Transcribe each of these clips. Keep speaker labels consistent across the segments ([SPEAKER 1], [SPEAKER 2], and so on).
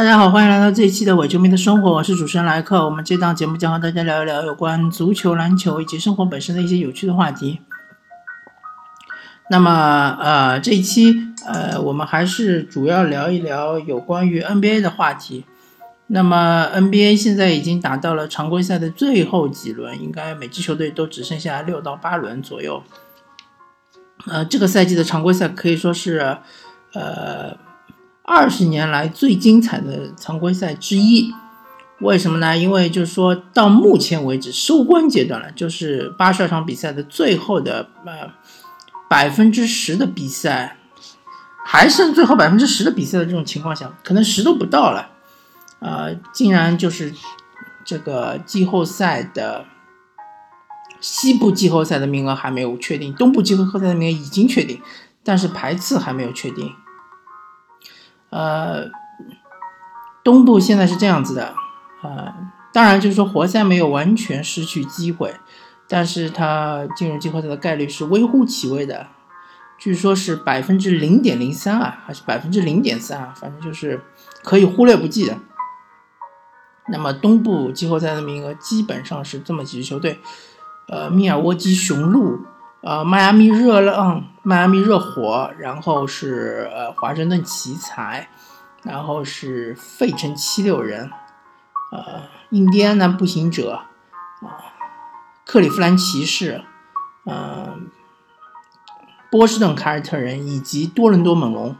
[SPEAKER 1] 大家好，欢迎来到这一期的伪球迷的生活，我是主持人莱克。我们这档节目将和大家聊一聊有关足球、篮球以及生活本身的一些有趣的话题。那么，呃，这一期，呃，我们还是主要聊一聊有关于 NBA 的话题。那么，NBA 现在已经打到了常规赛的最后几轮，应该每支球队都只剩下六到八轮左右。呃，这个赛季的常规赛可以说是，呃。二十年来最精彩的常规赛之一，为什么呢？因为就是说到目前为止收官阶段了，就是八十二场比赛的最后的呃百分之十的比赛，还剩最后百分之十的比赛的这种情况下，可能十都不到了，呃，竟然就是这个季后赛的西部季后赛的名额还没有确定，东部季后赛的名额已经确定，但是排次还没有确定。呃，东部现在是这样子的，呃，当然就是说活塞没有完全失去机会，但是他进入季后赛的概率是微乎其微的，据说是百分之零点零三啊，还是百分之零点三啊，反正就是可以忽略不计的。那么东部季后赛的名额基本上是这么几支球队，呃，密尔沃基雄鹿。呃，迈阿密热浪、迈阿密热火，然后是呃华盛顿奇才，然后是费城七六人，呃，印第安纳步行者，啊，克利夫兰骑士，嗯，波士顿凯尔特人以及多伦多猛龙，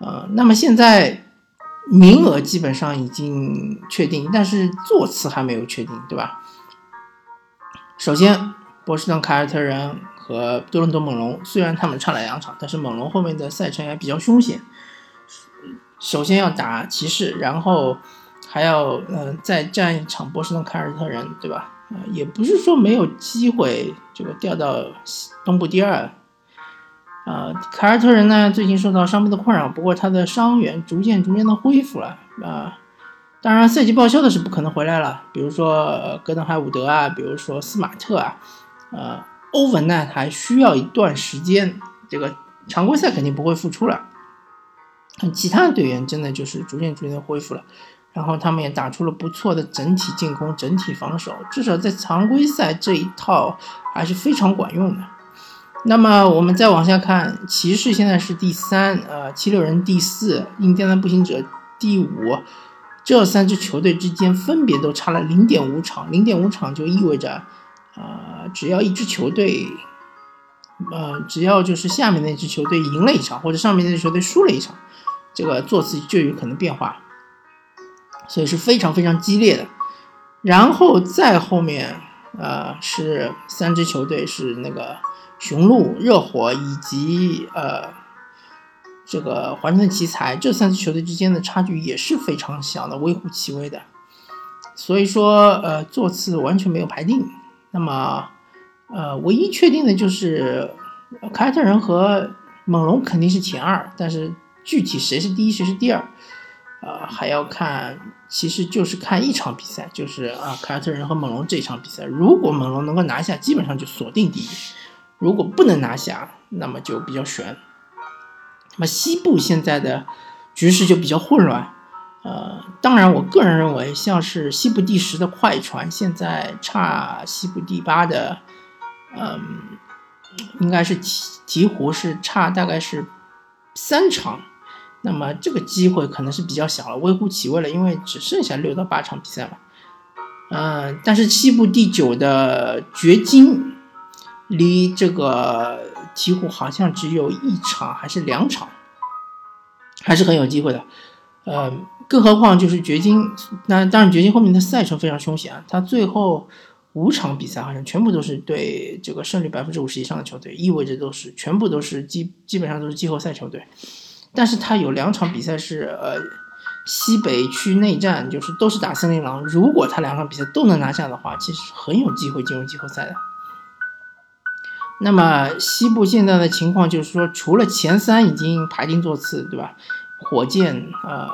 [SPEAKER 1] 呃，那么现在名额基本上已经确定，但是座次还没有确定，对吧？首先。波士顿凯尔特人和多伦多猛龙虽然他们差了两场，但是猛龙后面的赛程也比较凶险。首先要打骑士，然后还要呃再战一场波士顿凯尔特人，对吧？呃，也不是说没有机会这个掉到东部第二。啊，凯尔特人呢最近受到伤病的困扰，不过他的伤员逐渐逐渐的恢复了啊。当然，赛季报销的是不可能回来了，比如说戈登海伍德啊，比如说斯马特啊。呃，欧文呢还需要一段时间，这个常规赛肯定不会复出了。其他的队员真的就是逐渐逐渐恢复了，然后他们也打出了不错的整体进攻、整体防守，至少在常规赛这一套还是非常管用的。那么我们再往下看，骑士现在是第三，呃，七六人第四，印第安步行者第五，这三支球队之间分别都差了零点五场，零点五场就意味着。呃，只要一支球队，呃，只要就是下面那支球队赢了一场，或者上面那支球队输了一场，这个座次就有可能变化，所以是非常非常激烈的。然后再后面，呃，是三支球队是那个雄鹿、热火以及呃这个华盛顿奇才，这三支球队之间的差距也是非常小的，微乎其微的。所以说，呃，座次完全没有排定。那么，呃，唯一确定的就是凯尔特人和猛龙肯定是前二，但是具体谁是第一谁是第二，呃，还要看，其实就是看一场比赛，就是啊，凯尔特人和猛龙这场比赛，如果猛龙能够拿下，基本上就锁定第一；如果不能拿下，那么就比较悬。那么西部现在的局势就比较混乱。呃，当然，我个人认为，像是西部第十的快船，现在差西部第八的，嗯，应该是鹈鹈鹕是差大概是三场，那么这个机会可能是比较小了，微乎其微了，因为只剩下六到八场比赛了。嗯，但是西部第九的掘金，离这个鹈鹕好像只有一场还是两场，还是很有机会的。呃，更何况就是掘金，那当然掘金后面的赛程非常凶险啊，他最后五场比赛好像全部都是对这个胜率百分之五十以上的球队，意味着都是全部都是基基本上都是季后赛球队，但是他有两场比赛是呃西北区内战，就是都是打森林狼，如果他两场比赛都能拿下的话，其实很有机会进入季后赛的。那么西部现在的情况就是说，除了前三已经排定座次，对吧？火箭呃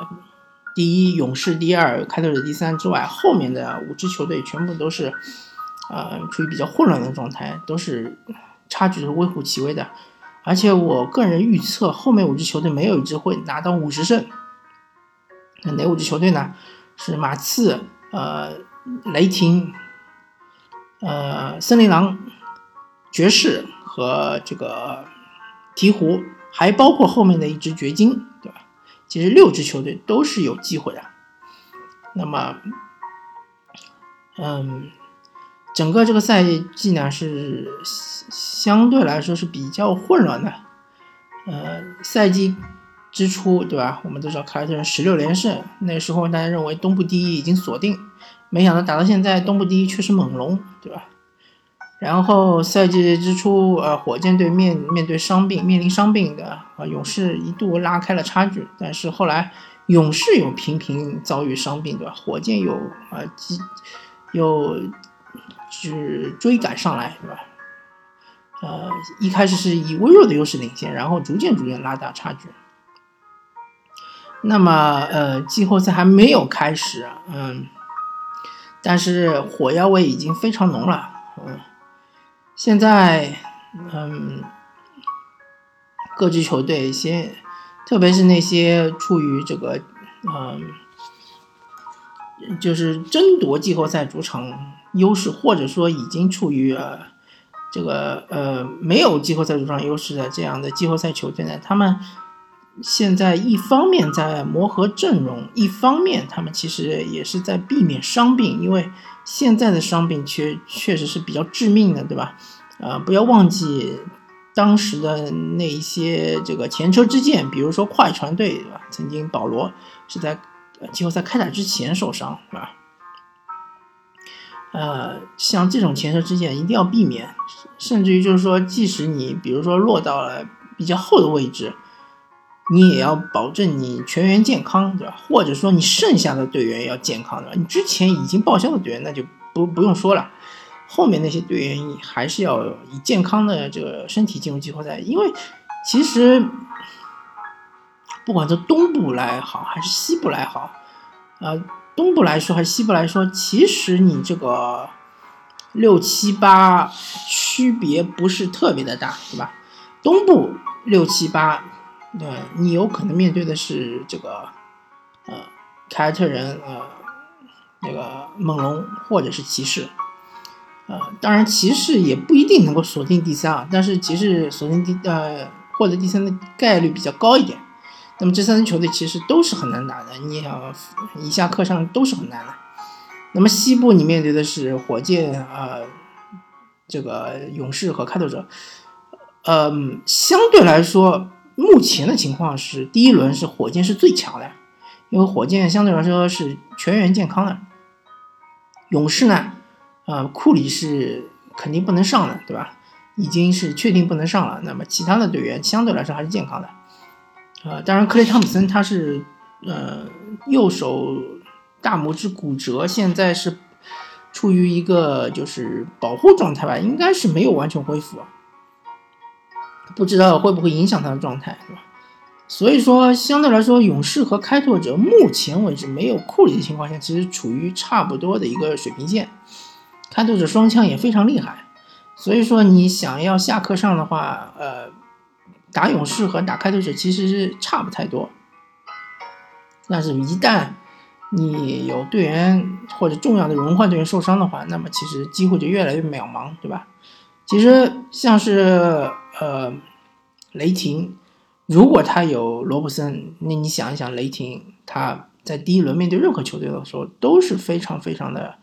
[SPEAKER 1] 第一，勇士第二，开拓者第三之外，后面的五支球队全部都是呃处于比较混乱的状态，都是差距是微乎其微的。而且我个人预测，后面五支球队没有一支会拿到五十胜。哪五支球队呢？是马刺、呃雷霆、呃森林狼、爵士和这个鹈鹕，还包括后面的一支掘金，对吧？其实六支球队都是有机会的。那么，嗯，整个这个赛季呢是相对来说是比较混乱的。呃，赛季。之初，对吧？我们都知道凯尔特人十六连胜，那时候大家认为东部第一已经锁定，没想到打到现在，东部第一却是猛龙，对吧？然后赛季之初，呃，火箭队面面对伤病，面临伤病的啊，勇士一度拉开了差距，但是后来勇士又频频遭遇伤病，对吧？火箭又啊，又是追赶上来，对吧？呃，一开始是以微弱的优势领先，然后逐渐逐渐拉大差距。那么，呃，季后赛还没有开始，嗯，但是火药味已经非常浓了，嗯，现在，嗯，各支球队先，特别是那些处于这个，嗯，就是争夺季后赛主场优势，或者说已经处于呃这个呃没有季后赛主场优势的这样的季后赛球队呢，他们。现在一方面在磨合阵容，一方面他们其实也是在避免伤病，因为现在的伤病确确实是比较致命的，对吧？啊，不要忘记当时的那一些这个前车之鉴，比如说快船队，对吧？曾经保罗是在季后赛开打之前受伤，是吧？呃，像这种前车之鉴一定要避免，甚至于就是说，即使你比如说落到了比较后的位置。你也要保证你全员健康，对吧？或者说你剩下的队员要健康，对吧？你之前已经报销的队员那就不不用说了，后面那些队员还是要以健康的这个身体进入季后赛，因为其实不管从东部来好还是西部来好，呃，东部来说还是西部来说，其实你这个六七八区别不是特别的大，对吧？东部六七八。对，你有可能面对的是这个，呃，凯尔特人，呃，那个猛龙或者是骑士，呃，当然骑士也不一定能够锁定第三啊，但是骑士锁定第呃获得第三的概率比较高一点。那么这三支球队其实都是很难打的，你想一下课上都是很难的。那么西部你面对的是火箭啊，这个勇士和开拓者，嗯，相对来说。目前的情况是，第一轮是火箭是最强的，因为火箭相对来说是全员健康的。勇士呢，呃，库里是肯定不能上的，对吧？已经是确定不能上了。那么其他的队员相对来说还是健康的。呃，当然克雷汤普森他是呃右手大拇指骨折，现在是处于一个就是保护状态吧，应该是没有完全恢复。不知道会不会影响他的状态，是吧？所以说，相对来说，勇士和开拓者目前为止没有库里的情况下，其实处于差不多的一个水平线。开拓者双枪也非常厉害，所以说你想要下课上的话，呃，打勇士和打开拓者其实是差不太多。但是，一旦你有队员或者重要的轮换队员受伤的话，那么其实机会就越来越渺茫，对吧？其实像是。呃，雷霆，如果他有罗布森，那你想一想，雷霆他在第一轮面对任何球队的时候都是非常非常的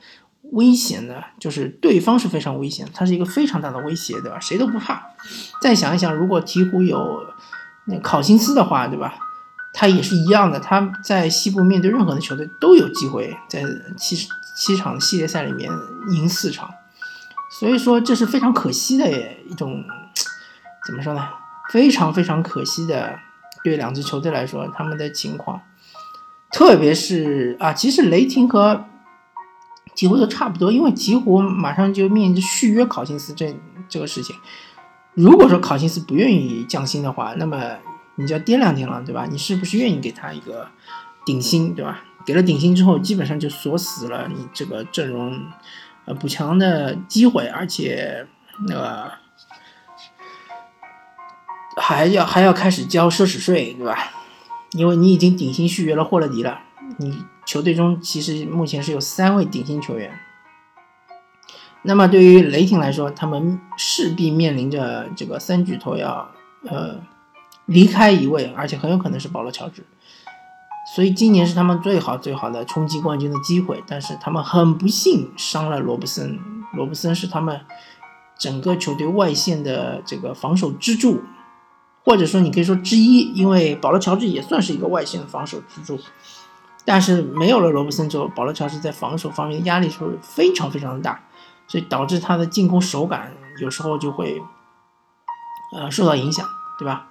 [SPEAKER 1] 危险的，就是对方是非常危险，他是一个非常大的威胁，对吧？谁都不怕。再想一想，如果鹈鹕有那考辛斯的话，对吧？他也是一样的，他在西部面对任何的球队都有机会在七七场系列赛里面赢四场，所以说这是非常可惜的一种。怎么说呢？非常非常可惜的，对两支球队来说，他们的情况，特别是啊，其实雷霆和 鹈鹕都差不多，因为鹈鹕马上就面临续约考辛斯这这个事情。如果说考辛斯不愿意降薪的话，那么你就要掂量掂量，对吧？你是不是愿意给他一个顶薪，对吧？给了顶薪之后，基本上就锁死了你这个阵容呃补强的机会，而且那个。还要还要开始交奢侈税，对吧？因为你已经顶薪续约了霍勒迪了，你球队中其实目前是有三位顶薪球员。那么对于雷霆来说，他们势必面临着这个三巨头要呃离开一位，而且很有可能是保罗乔治。所以今年是他们最好最好的冲击冠军的机会，但是他们很不幸伤了罗布森。罗布森是他们整个球队外线的这个防守支柱，或者说你可以说之一，因为保罗乔治也算是一个外线的防守支柱。但是没有了罗布森之后，保罗乔治在防守方面的压力是非常非常的大。所以导致他的进攻手感有时候就会，呃，受到影响，对吧？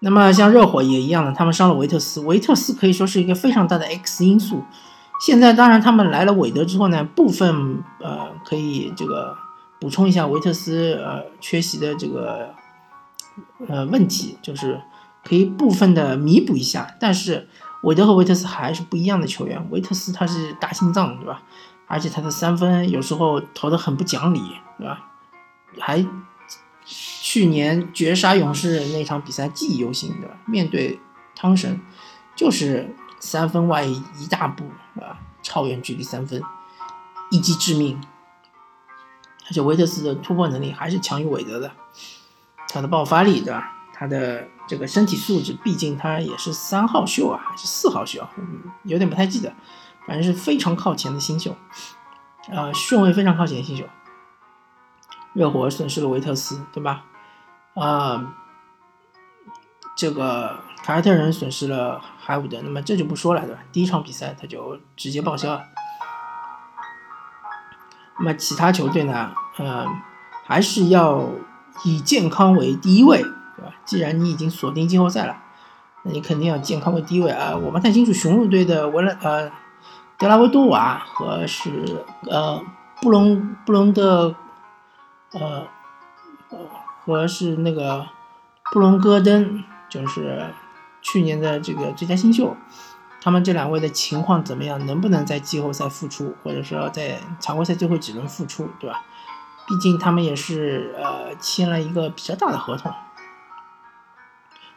[SPEAKER 1] 那么像热火也一样的，他们伤了维特斯，维特斯可以说是一个非常大的 X 因素。现在当然他们来了韦德之后呢，部分呃可以这个补充一下维特斯呃缺席的这个呃问题，就是可以部分的弥补一下。但是韦德和维特斯还是不一样的球员，维特斯他是大心脏，对吧？而且他的三分有时候投的很不讲理，对吧？还去年绝杀勇士那场比赛记忆犹新，对吧？面对汤神，就是三分外一大步，对吧？超远距离三分，一击致命。而且维特斯的突破能力还是强于韦德的，他的爆发力，对吧？他的这个身体素质，毕竟他也是三号秀啊，还是四号秀？嗯，有点不太记得。反正是非常靠前的新秀，呃，顺位非常靠前的新秀。热火损失了维特斯，对吧？啊，这个凯尔特人损失了海伍德，那么这就不说了，对吧？第一场比赛他就直接报销了。那么其他球队呢？呃，还是要以健康为第一位，对吧？既然你已经锁定季后赛了，那你肯定要健康为第一位啊！我不太清楚雄鹿队的维莱呃。德拉维多瓦和是呃布隆布隆的呃和是那个布隆戈登，就是去年的这个最佳新秀，他们这两位的情况怎么样？能不能在季后赛复出，或者说在常规赛最后几轮复出，对吧？毕竟他们也是呃签了一个比较大的合同，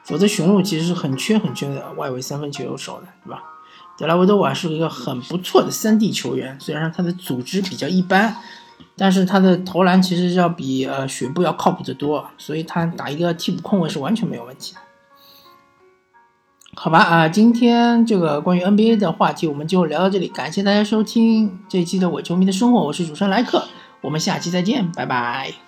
[SPEAKER 1] 否则雄鹿其实是很缺很缺的外围三分球手的，对吧？德拉维多瓦是一个很不错的三 D 球员，虽然他的组织比较一般，但是他的投篮其实要比呃雪布要靠谱得多，所以他打一个替补控卫是完全没有问题的。好吧啊，今天这个关于 NBA 的话题我们就聊到这里，感谢大家收听这一期的伪球迷的生活，我是主持人莱克，我们下期再见，拜拜。